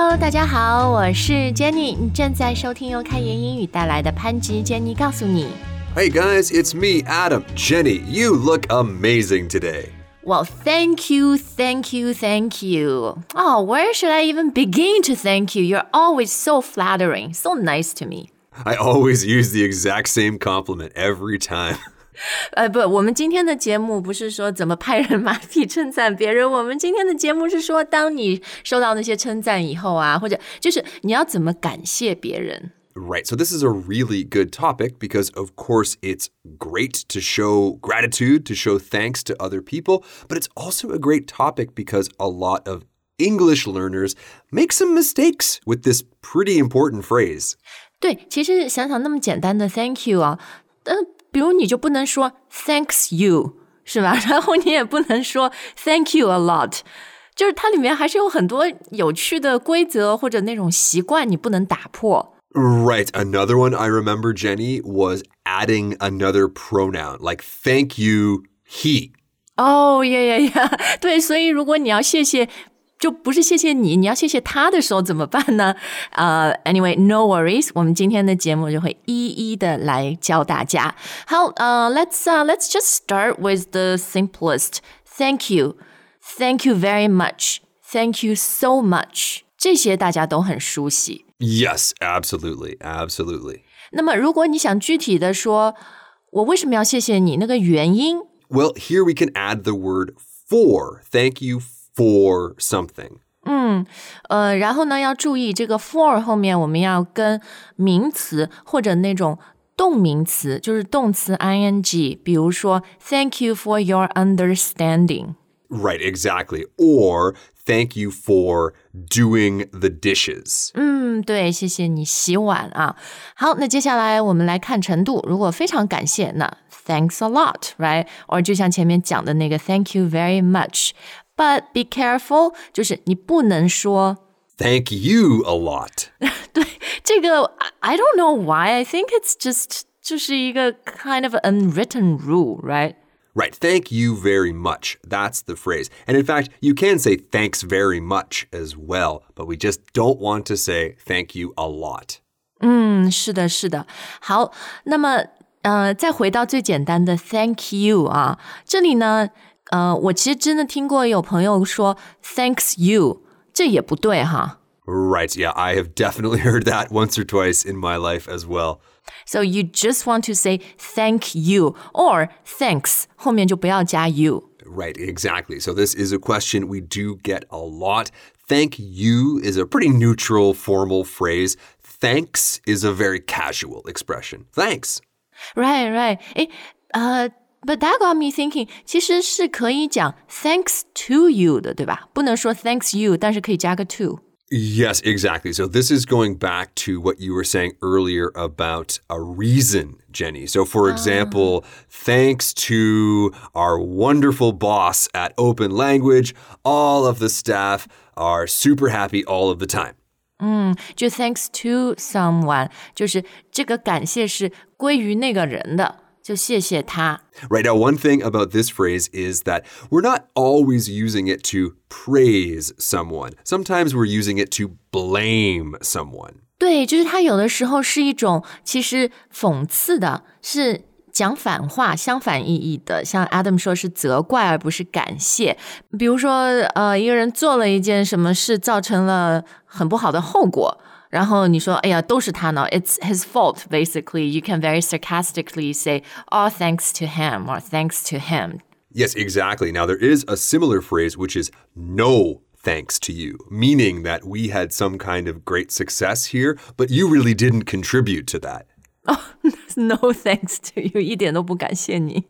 Hello，大家好，我是 Jenny，你正在收听由开言英语带来的潘吉 Jenny 告诉你。 Hey guys, it's me, Adam. Jenny, you look amazing today. Well, thank you, thank you, thank you. Oh, where should I even begin to thank you? You're always so flattering, so nice to me. I always use the exact same compliment every time. 呃，不，我们今天的节目不是说怎么拍人马屁称赞别人，我们今天的节目是说，当你收到那些称赞以后啊，或者就是你要怎么感谢别人。 Right, so this is a really good topic because, of course, it's great to show gratitude, to show thanks to other people, but it's also a great topic because a lot of English learners make some mistakes with this pretty important phrase. 对，其实想想那么简单的 thank you 啊，呃， 比如你就不能说 thanks you 是吧？然后你也不能说 thank you a lot，就是它里面还是有很多有趣的规则或者那种习惯，你不能打破。 Right. Another one I remember, Jenny, was adding another pronoun like thank you, he. 哦呀呀呀，对，所以如果你要谢谢， 就不是谢谢你，你要谢谢他的时候怎么办呢？呃、a n y w a y no worries，我们今天的节目就会一一的来教大家。好，呃、l e t s 呃、let's just start with the simplest. Thank you, thank you very much, thank you so much，这些大家都很熟悉。 Yes, absolutely. Absolutely. 那么，如果你想具体的说，我为什么要谢谢你？那个原因 Well, here we can add the word for. Thank you for something. 呃，然后呢，要注意这个 for 后面我们要跟名词或者那种动名词，就是动词 ing，比如说 Thank you for your understanding。 Right, exactly. Or thank you for doing the dishes. 嗯，对，谢谢你洗碗啊。好，那接下来我们来看程度。如果非常感谢，那 Thanks a lot，right？or 就像前面讲的那个 Thank you very much。 But be careful，就是你不能说 Thank you a lot. 对这个，I I don't know why. I think it's just 就是一个 kind of unwritten rule, right? Right, thank you very much. That's the phrase. And in fact, you can say thanks very much as well, but we just don't want to say thank you a lot. 嗯，是的，是的。好，那么呃，再回到最简单的 Thank you 啊，这里呢， 呃，我其实真的听过有朋友说 Thanks you，这也不对哈。 Right, yeah, I have definitely heard that once or twice in my life as well. So you just want to say thank you or thanks，后面就不要加 you。 Right, exactly. So this is a question we do get a lot. Thank you is a pretty neutral, formal phrase. Thanks is a very casual expression. Thanks. Right, right. 诶，呃 ，But that got me thinking，其实是可以讲 thanks to you 的，对吧？不能说 thanks you，但是可以加个 to。 Yes, exactly. So this is going back to what you were saying earlier about a reason, Jenny. So, for example, thanks to our wonderful boss at Open Language, all of the staff are super happy all of the time. 就 thanks to someone，就是这个感谢是归于那个人的， 就谢谢他。 Right now, one thing about this phrase is that we're not always using it to praise someone. Sometimes we're using it to blame someone. 对，就是它有的时候是一种其实讽刺的，是讲反话、相反意义的。像 Adam 说是责怪而不是感谢。比如说，呃，一个人做了一件什么事，造成了很不好的后果。 然后你说，哎呀，都是他呢，It's his fault. Basically, you can very sarcastically say, "Oh, thanks to him," or "Thanks to him." Yes, exactly. Now, there is a similar phrase which is no thanks to you, meaning that we had some kind of great success here, but you really didn't contribute to that. No thanks to you，一点都不感谢你。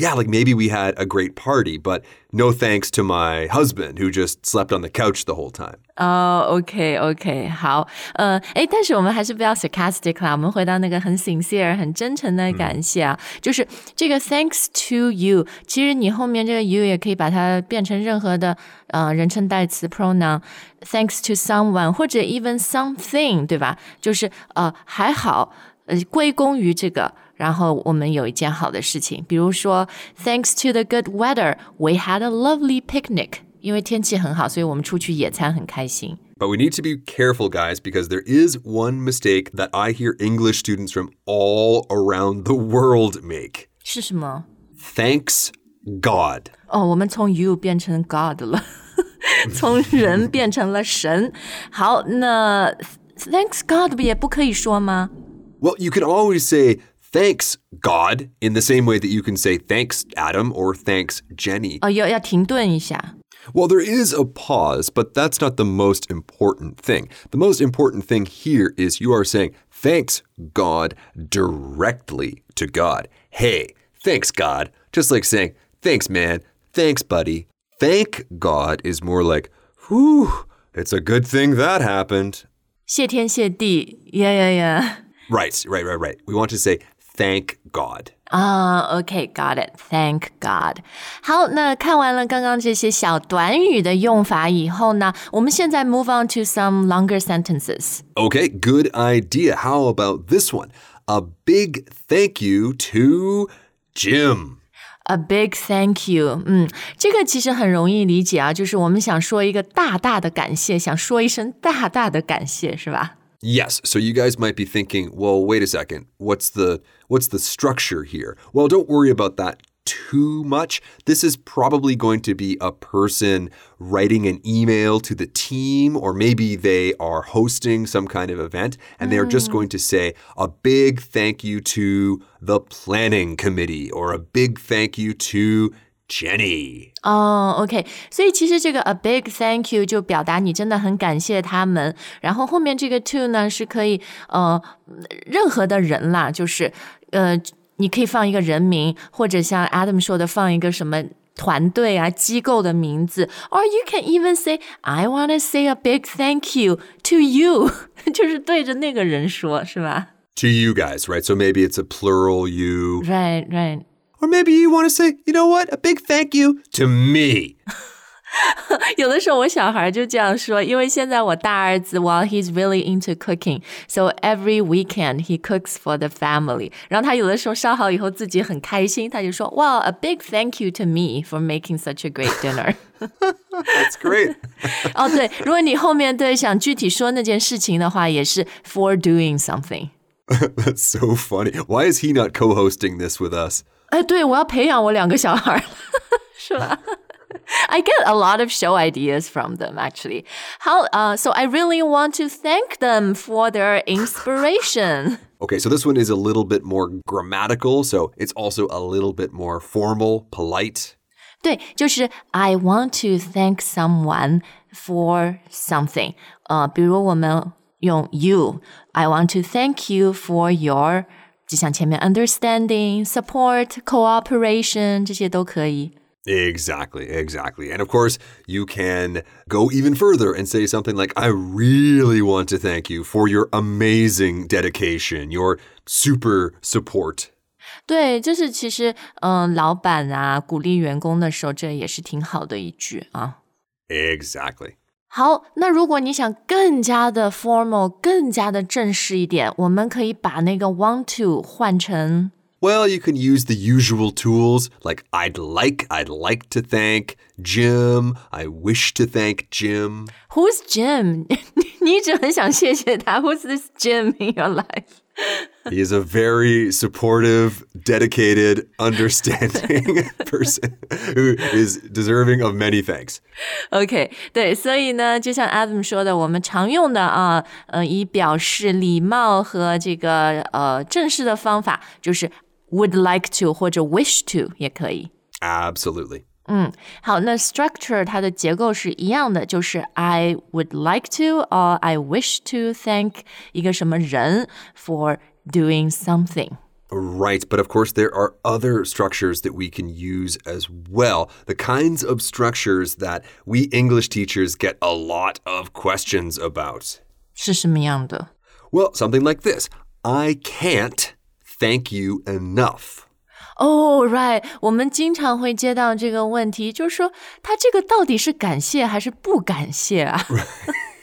Yeah, like maybe we had a great party, but no thanks to my husband who just slept on the couch the whole time. 哦、o k OK，好，呃，哎，但是我们还是不要 sarcastic 啦，我们回到那个很 sincere、很真诚的感谢啊，就是这个 thanks to you，其实你后面这个 you 也可以把它变成任何的呃人称代词 pronoun，thanks to someone 或者 even something，对吧？就是呃还好，呃归功于这个。 然后我们有一件好的事情，比如说，Thanks to the good weather, we had a lovely picnic. 因为天气很好，所以我们出去野餐很开心。 But we need to be careful, guys, because there is one mistake that I hear English students from all around the world make. 是什么？ Thanks God. 哦，我们从 you 变成 God 了，从人变成了神。好，那 Thanks God 也不可以说吗？ Well, you can always say thanks God in the same way that you can say thanks Adam or thanks Jenny. 哦，要要停顿一下。 Well, there is a pause, but that's not the most important thing. The most important thing here is you are saying thanks God directly to God. Hey, thanks God. Just like saying thanks man, thanks buddy. Thank God is more like, whew, it's a good thing that happened. 谢天谢地，呀呀呀！ Right, right, right, right. We want to say thank God. 啊、o k got it. Thank God. 好，那看完了刚刚这些小短语的用法以后呢，我们现在 move on to some longer sentences. Okay, good idea. How about this one? A big thank you to Jim. A big thank you. 嗯，这个其实很容易理解啊，就是我们想说一个大大的感谢，想说一声大大的感谢，是吧？ Yes, so you guys might be thinking, well, wait a second. What's the what's the structure here? Well, don't worry about that too much. This is probably going to be a person writing an email to the team or maybe they are hosting some kind of event and they're just mm. going to say a big thank you to the planning committee or a big thank you to Jenny. 哦、o k 所以其实这个 a big thank you 就表达你真的很感谢他们，然后后面这个 to 呢是可以呃任何的人啦，就是呃你可以放一个人名，或者像 Adam 说的放一个什么。团队啊，机构的名字，or you can even say I want to say a big thank you to you，就是对着那个人说，是吧 To you guys, right? So maybe it's a plural you. ？Right, right. Or maybe you want to say, you know what? A big thank you to me. 有的时候我小孩就这样说，因为现在我大儿子，while he's really into cooking, so every weekend he cooks for the family。然后他有的时候烧好以后自己很开心，他就说，Wow, a big thank you to me for making such a great dinner 。 That's great. 哦，对，如果你后面对想具体说那件事情的话，也是 for doing something。 That's so funny. Why is he not co hosting this with us? 哎，对，我要培养我两个小孩，是吧？I get a lot of show ideas from them, actually. How? Uh, so I really want to thank them for their inspiration. Okay, so this one is a little bit more grammatical, so it's also a little bit more formal, polite. 对，就是 I want to thank someone for something. 呃，比如我们用 you, I want to thank you for your， 就像前面 understanding, support, cooperation 这些都可以。 Exactly, exactly. And of course, you can go even further and say something like, I really want to thank you for your amazing dedication, your super support. 对，就是其实，嗯、老板啊鼓励员工的时候，这也是挺好的一句啊。 Exactly. 好，那如果你想更加的 formal，更加的正式一点，我们可以把那个 want to 换成 Well, you can use the usual tools like I'd like, I'd like to thank Jim, I wish to thank Jim. Who's Jim？你一直很想谢谢他。Who's this Jim in your life？ He is a very supportive, dedicated, understanding person who is deserving of many thanks. OK，对，所以呢，就像 Adam 说的，我们常用的啊，呃，以表示礼貌和这个呃正式的方法，就是 would like to 或者 wish to 也可以。 Absolutely. 好，那 structure 它的结构是一样的，就是 I would like to or I wish to thank 一个什么人 for doing something。 Right, but of course, there are other structures that we can use as well. The kinds of structures that we English teachers get a lot of questions about. 是什么样的？ Well, something like this I can't thank you enough. 哦、r i g h t 我们经常会接到这个问题，就是说他这个到底是感谢还是不感谢啊？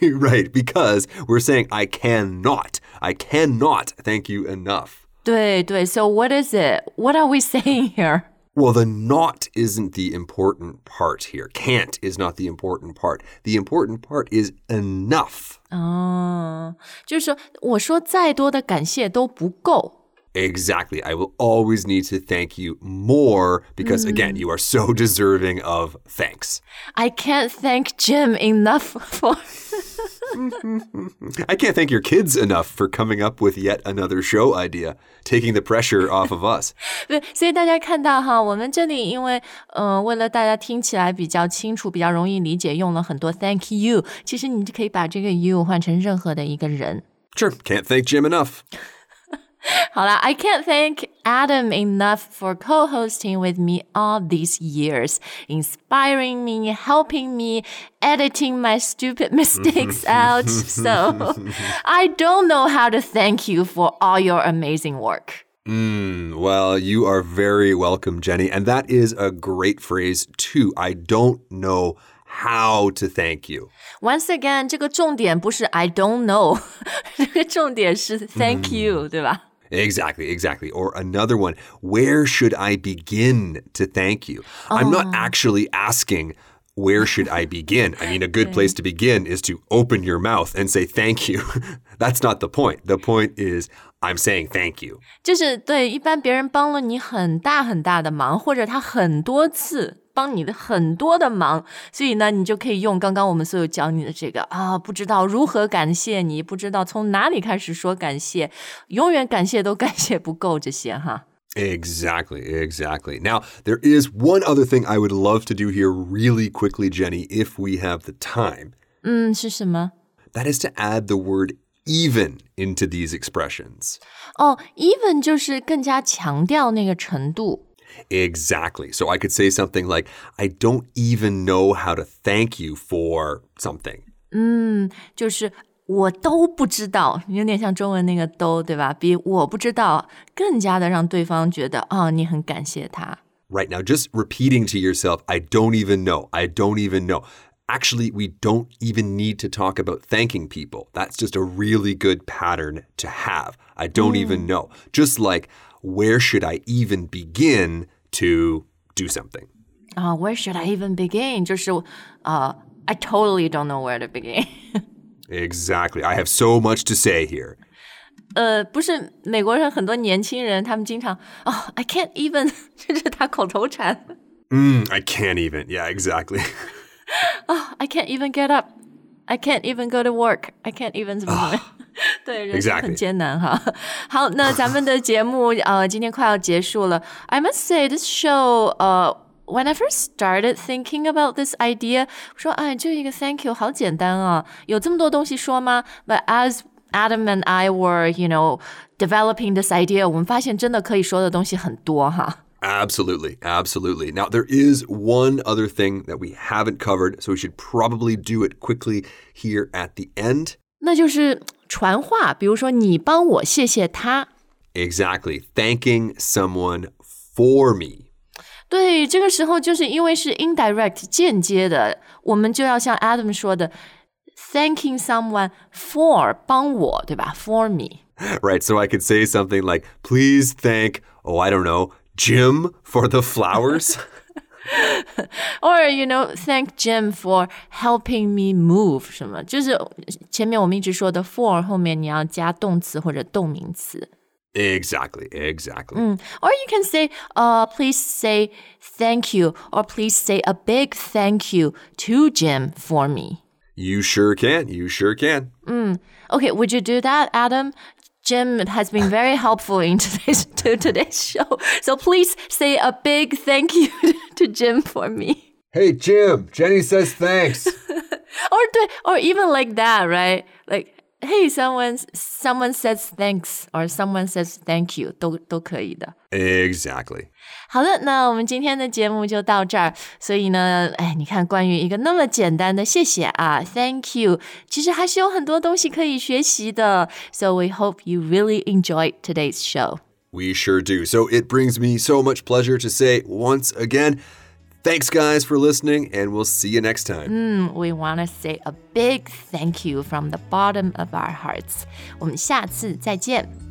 right, because we're saying I cannot, I cannot thank you enough. 对对，So what is it? What are we saying here? Well, the not isn't the important part here. Can't is not the important part. The important part is enough. 哦，就是说，我说再多的感谢都不够。 Exactly. I will always need to thank you more because, again, you are so deserving of thanks. I can't thank Jim enough for. I can't thank your kids enough for coming up with yet another show idea, taking the pressure off of us. 对，所以大家看到哈，我们这里因为呃，为了大家听起来比较清楚、比较容易理解，用了很多 thank you。其实你就可以把这个 you 换成任何的一个人。 Sure, can't thank Jim enough. 好啦 I can't thank Adam enough for co-hosting with me all these years, inspiring me, helping me, editing my stupid mistakes out. So I don't know how to thank you for all your amazing work. Mm, well, you are very welcome, Jenny. And that is a great phrase, too. I don't know how to thank you. Once again，这个重点不是 I don't know，这个重点是 Thank you，、对吧？ Exactly, exactly. Or another one, where should I begin to thank you? I'm not actually asking, where should I begin? I mean, a good place to begin is to open your mouth and say thank you. That's not the point. The point is, I'm saying thank you. 就是对，一般别人帮了你很大很大的忙，或者他很多次帮你的很多的忙，所以呢，你就可以用刚刚我们所有教你的这个啊，不知道如何感谢你，不知道从哪里开始说感谢，永远感谢都感谢不够这些哈。 Exactly, exactly. Now, there is one other thing I would love to do here really quickly, Jenny, if we have the time. 嗯，是什么？ That is to add the word even into these expressions. 哦，even 就是更加强调那个程度。 Exactly. So I could say something like, I don't even know how to thank you for something. 就是我都不知道，有点像中文那个都，对吧？比我不知道更加的让对方觉得啊、你很感谢他。 Right now, just repeating to yourself, I don't even know. I don't even know. Actually, we don't even need to talk about thanking people. That's just a really good pattern to have. I don't even know. Just like, where should I even begin to do something? 啊、w h e r e should I even begin？就是啊、i totally don't know where to begin 。 Exactly. I have so much to say here. 呃，不是美国人很多年轻人，他们经常哦、i can't even，这是他口头禅 Mm, I can't even. Yeah, exactly. 啊、i can't even get up。I can't even go to work. I can't even 怎么怎么样。对，人生很 Exactly. 艰难哈。好，那咱们的节目呃，今天快要结束了。I must say this show 呃。When I first started thinking about this idea，我说哎，就一个 thank you 好简单啊，有这么多东西说吗？But as Adam and I were, you know, developing this idea，我们发现真的可以说的东西很多哈。 Absolutely, absolutely. Now, there is one other thing that we haven't covered, so we should probably do it quickly here at the end. 那就是传话，比如说你帮我谢谢他。 Exactly, thanking someone for me. 对，这个时候就是因为是 indirect 间接的，我们就要像 Adam 说的，thanking someone for 帮我，对吧？For me。 Right, so I could say something like, please thank, oh, I don't know, Jim for the flowers. Or you know, thank Jim for helping me move 什么，就是前面我们一直说的 for 后面你要加动词或者动名词。 exactly, exactly. Or you can say, uh, please say thank you, or please say a big thank you to Jim for me. You sure can, you sure can. Okay, would you do that, Adam? Jim has been very helpful in today's to today's show. So please say a big thank you to Jim for me. Hey, Jim, Jenny says thanks. Or do, or even like that, right? Like hey, someone someone says thanks or someone says thank you 都都可以的。 exactly. 好的，那我们今天的节目就到这儿。所以呢，哎，你看，关于一个那么简单的谢谢啊，Thank you，其实还是有很多东西可以学习的。So we hope you really enjoyed today's show. We sure do. So it brings me so much pleasure to say once again, thanks, guys, for listening, and we'll see you next time. We want to say a big thank you from the bottom of our hearts. 我们下次再见。